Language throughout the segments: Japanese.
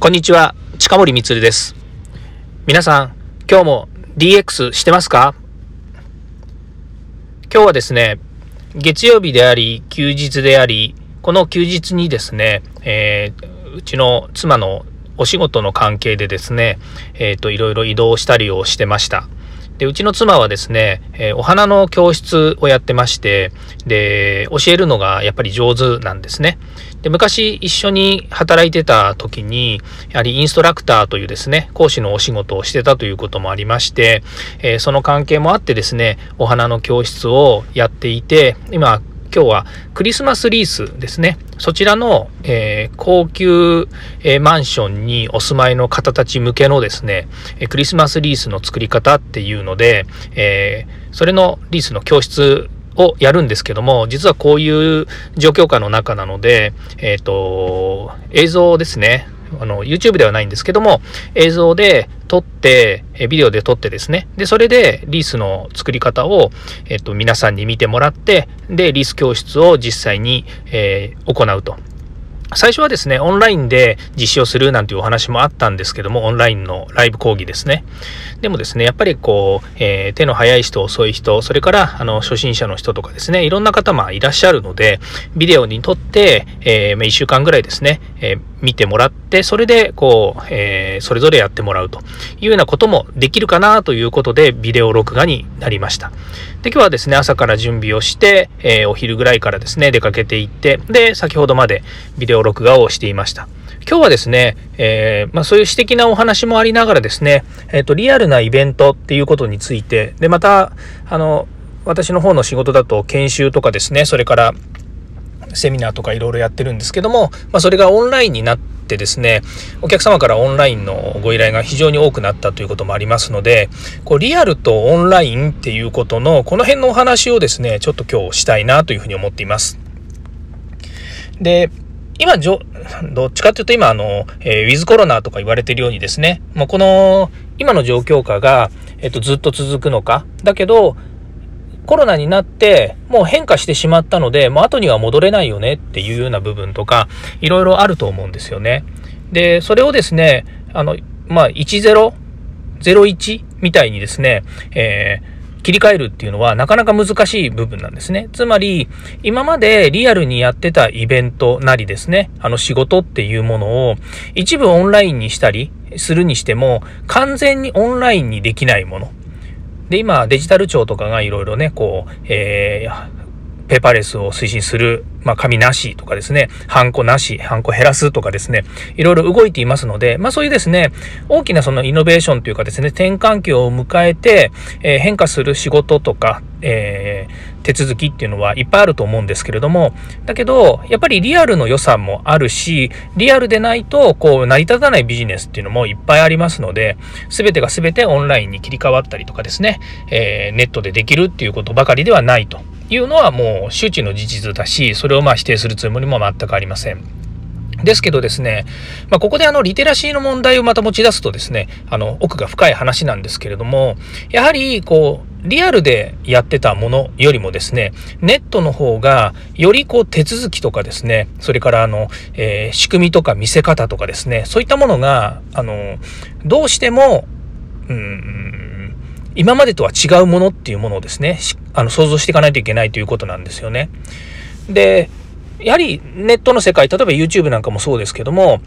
こんにちは、近森光です。皆さん、今日も DX してますか？今日はですね、月曜日であり、休日であり、この休日にですね、えー、うちの妻のお仕事の関係でですね、えっ、ー、と、いろいろ移動したりをしてました。で、うちの妻はですね、えー、お花の教室をやってまして、で、教えるのがやっぱり上手なんですね。で、昔一緒に働いてた時に、やはりインストラクターというですね、講師のお仕事をしてたということもありまして、えー、その関係もあってですね、お花の教室をやっていて、今、今日はクリスマスリースですね。そちらの、えー、高級、えー、マンションにお住まいの方たち向けのですね、えクリスマスリースの作り方っていうので、え、それのリースの教室をやるんですけども、実はこういう状況下の中なので、えっ、と、映像ですね。あの、YouTube ではないんですけども、映像で撮って、ビデオで撮ってですね、で、それでリースの作り方を、えっと、皆さんに見てもらって、で、リース教室を実際に、えー、行うと。最初はですね、オンラインで実施をするなんていうお話もあったんですけども、オンラインのライブ講義ですね。でもですね、やっぱりこう、えー、手の早い人、遅い人、それから、あの、初心者の人とかですね、いろんな方、まあ、いらっしゃるので、ビデオに撮って、えー、ま、1週間ぐらいですね、えー、見てもらって、それで、こう、えー、それぞれやってもらうというようなこともできるかなということで、ビデオ録画になりました。で、今日はですね、朝から準備をして、えー、お昼ぐらいからですね、出かけていって、で、先ほどまでビデオ録画をしていました。今日はですね、えー、まあ、そういう私的なお話もありながらですね、えっ、と、リアルなイベントっていうことについて、で、また、あの、私の方の仕事だと研修とかですね、それからセミナーとかいろいろやってるんですけども、まあ、それがオンラインになってですね、お客様からオンラインのご依頼が非常に多くなったということもありますので、こうリアルとオンラインっていうことの、この辺のお話をですね、ちょっと今日したいなというふうに思っています。で、今、どっちかっていうと今、あの、えー、ウィズコロナとか言われてるようにですね、もうこの、今の状況下が、えっと、ずっと続くのか。だけど、コロナになってもう変化してしまったので、もう後には戻れないよねっていうような部分とか、いろいろあると思うんですよね。で、それをですね、あの、まあ、10、01みたいにですね、えー、切り替えるっていうのはなかなか難しい部分なんですね。つまり、今までリアルにやってたイベントなりですね、あの仕事っていうものを一部オンラインにしたりするにしても、完全にオンラインにできないもの。で、今、デジタル庁とかがいろいろね、こう、えー、ペーパーレスを推進する、まあ、紙なしとかですね、ハンコなし、ハンコ減らすとかですね、いろいろ動いていますので、まあ、そういうですね、大きなそのイノベーションというかですね、転換期を迎えて、えー、変化する仕事とか、えー、手続きっていうのはいっぱいあると思うんですけれども、だけど、やっぱりリアルの良さもあるし、リアルでないと、こう、成り立たないビジネスっていうのもいっぱいありますので、すべてがすべてオンラインに切り替わったりとかですね、えー、ネットでできるっていうことばかりではないと。いうのはもう周知の事実だし、それをまあ否定するつもりも全くありません。ですけどですね、まあ、ここであのリテラシーの問題をまた持ち出すとですね、あの奥が深い話なんですけれども、やはりこう、リアルでやってたものよりもですね、ネットの方がよりこう手続きとかですね、それからあの、えー、仕組みとか見せ方とかですね、そういったものが、あの、どうしても、うん、今までとは違うものっていうものをですね、あの想像していかないといけないということなんですよね。で、やはりネットの世界、例えば YouTube なんかもそうですけども、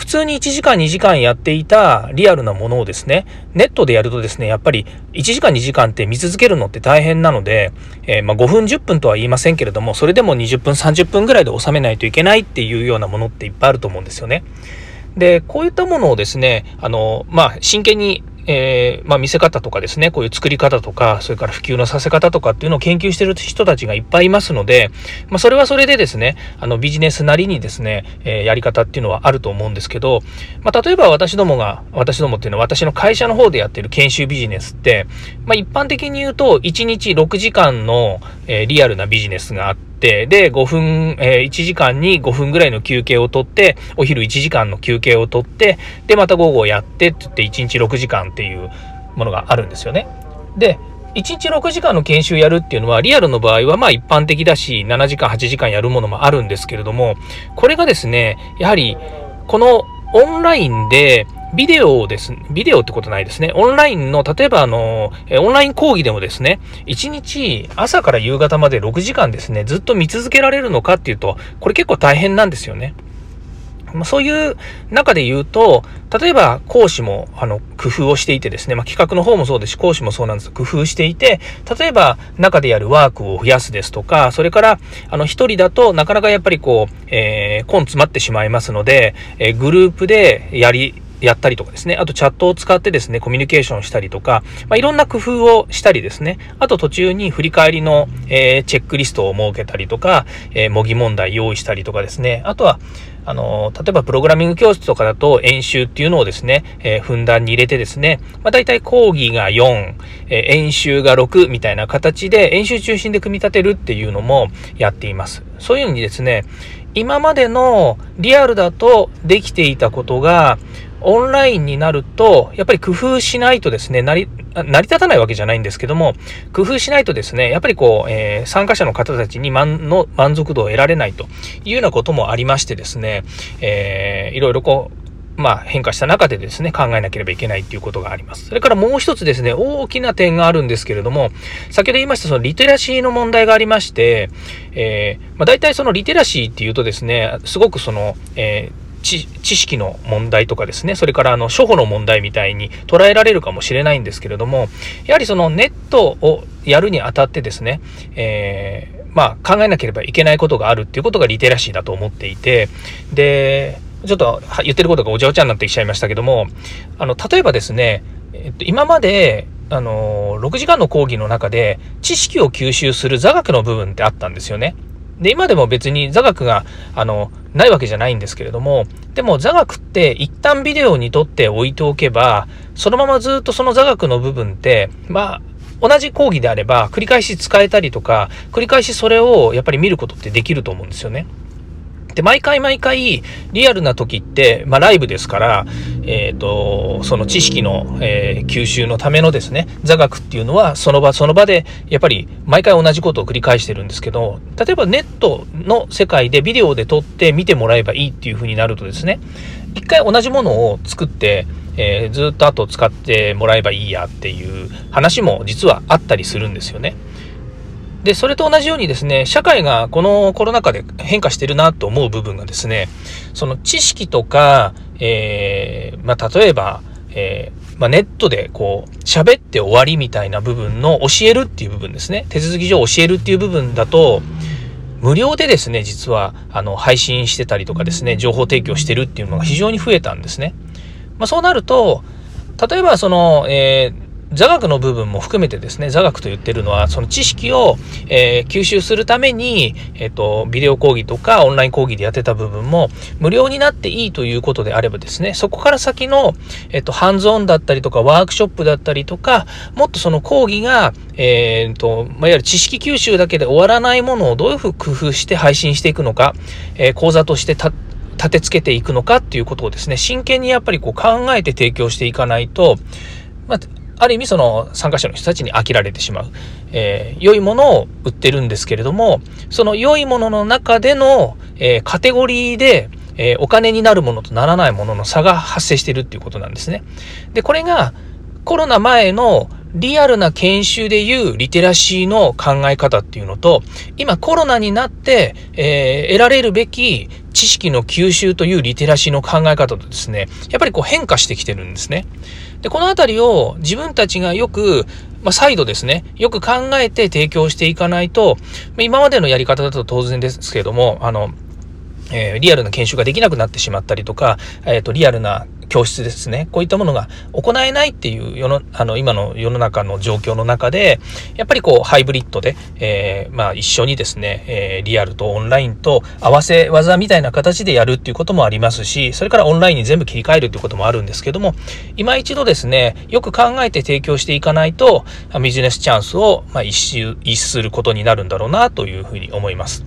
普通に1時間2時間やっていたリアルなものをですね、ネットでやるとですね、やっぱり1時間2時間って見続けるのって大変なので、えー、ま5分10分とは言いませんけれども、それでも20分30分ぐらいで収めないといけないっていうようなものっていっぱいあると思うんですよね。で、こういったものをですね、あの、まあ、真剣にえー、まあ、見せ方とかですね、こういう作り方とか、それから普及のさせ方とかっていうのを研究してる人たちがいっぱいいますので、まあ、それはそれでですね、あの、ビジネスなりにですね、えー、やり方っていうのはあると思うんですけど、まあ、例えば私どもが、私どもっていうのは私の会社の方でやってる研修ビジネスって、まあ、一般的に言うと、1日6時間の、えー、リアルなビジネスがあって、で、5分、えー、1時間に5分ぐらいの休憩をとって、お昼1時間の休憩をとって、で、また午後やってって言って、1日6時間っていうものがあるんですよね。で、1日6時間の研修やるっていうのは、リアルの場合はまあ一般的だし、7時間、8時間やるものもあるんですけれども、これがですね、やはり、このオンラインで、ビデオをです、ビデオってことないですね。オンラインの、例えばあの、オンライン講義でもですね、1日朝から夕方まで6時間ですね、ずっと見続けられるのかっていうと、これ結構大変なんですよね。ま、そういう中で言うと、例えば講師もあの工夫をしていてですね、まあ、企画の方もそうですし、講師もそうなんです。工夫していて、例えば中でやるワークを増やすですとか、それからあの一人だとなかなかやっぱりこう、えー、根詰まってしまいますので、えー、グループでやり、やったりとかですね。あとチャットを使ってですね、コミュニケーションしたりとか、まあ、いろんな工夫をしたりですね。あと途中に振り返りの、えー、チェックリストを設けたりとか、えー、模擬問題用意したりとかですね。あとは、あの、例えばプログラミング教室とかだと演習っていうのをですね、えー、ふんだんに入れてですね、まあ、大体講義が4、えー、演習が6みたいな形で演習中心で組み立てるっていうのもやっています。そういうふうにですね、今までのリアルだとできていたことが、オンラインになると、やっぱり工夫しないとですね、成り、成り立たないわけじゃないんですけども、工夫しないとですね、やっぱりこう、えー、参加者の方たちに満の満足度を得られないというようなこともありましてですね、えー、いろいろこう、まあ、変化した中でですね、考えなければいけないっていうことがあります。それからもう一つですね、大きな点があるんですけれども、先ほど言いましたそのリテラシーの問題がありまして、えー、まあ、大体そのリテラシーっていうとですね、すごくその、えー知識の問題とかですね、それからあの処方の問題みたいに捉えられるかもしれないんですけれども、やはりそのネットをやるにあたってですね、えー、まあ考えなければいけないことがあるっていうことがリテラシーだと思っていて、で、ちょっと言ってることがお茶お茶になってきちゃいましたけども、あの、例えばですね、えっと、今まで、あの、6時間の講義の中で知識を吸収する座学の部分ってあったんですよね。で、今でも別に座学が、あの、ないわけじゃないんですけれども、でも座学って一旦ビデオに撮って置いておけば、そのままずっとその座学の部分って、まあ、同じ講義であれば繰り返し使えたりとか、繰り返しそれをやっぱり見ることってできると思うんですよね。で、毎回毎回、リアルな時って、まあ、ライブですから、えっ、ー、と、その知識の、えー、吸収のためのですね、座学っていうのは、その場その場で、やっぱり、毎回同じことを繰り返してるんですけど、例えばネットの世界でビデオで撮って見てもらえばいいっていう風になるとですね、一回同じものを作って、えー、ずっと後使ってもらえばいいやっていう話も実はあったりするんですよね。で、それと同じようにですね、社会がこのコロナ禍で変化してるなと思う部分がですね、その知識とか、えー、まあ、例えば、えー、まあ、ネットでこう、喋って終わりみたいな部分の教えるっていう部分ですね。手続き上教えるっていう部分だと、無料でですね、実は、あの、配信してたりとかですね、情報提供してるっていうのが非常に増えたんですね。まあ、そうなると、例えばその、えー座学の部分も含めてですね、座学と言ってるのは、その知識を、えー、吸収するために、えっ、ー、と、ビデオ講義とかオンライン講義でやってた部分も無料になっていいということであればですね、そこから先の、えっ、ー、と、ハンズオンだったりとか、ワークショップだったりとか、もっとその講義が、えっ、と、まあ、いわゆる知識吸収だけで終わらないものをどういうふうに工夫して配信していくのか、え講座として立てつけていくのかっていうことをですね、真剣にやっぱりこう考えて提供していかないと、まあ、ある意味その参加者の人たちに飽きられてしまう。えー、良いものを売ってるんですけれども、その良いものの中での、えー、カテゴリーで、えー、お金になるものとならないものの差が発生してるっていうことなんですね。で、これがコロナ前のリアルな研修でいうリテラシーの考え方っていうのと、今コロナになって、えー、得られるべき知識の吸収というリテラシーの考え方とですね、やっぱりこう変化してきてるんですね。で、このあたりを自分たちがよく、まあ、再度ですね、よく考えて提供していかないと、今までのやり方だと当然ですけれども、あの、えー、リアルな研修ができなくなってしまったりとか、えっ、ー、と、リアルな教室ですね。こういったものが行えないっていう世の、あの、今の世の中の状況の中で、やっぱりこう、ハイブリッドで、えー、まあ、一緒にですね、えー、リアルとオンラインと合わせ技みたいな形でやるっていうこともありますし、それからオンラインに全部切り替えるっていうこともあるんですけども、今一度ですね、よく考えて提供していかないと、ビジネスチャンスを、まあ、一周、一することになるんだろうな、というふうに思います。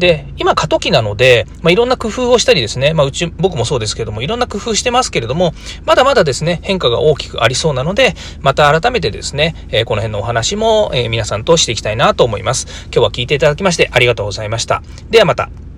で、今過渡期なので、まあ、いろんな工夫をしたりですね、まあ、うち、僕もそうですけども、いろんな工夫してますけれども、まだまだですね、変化が大きくありそうなので、また改めてですね、えー、この辺のお話も、えー、皆さんとしていきたいなと思います。今日は聞いていただきましてありがとうございました。ではまた。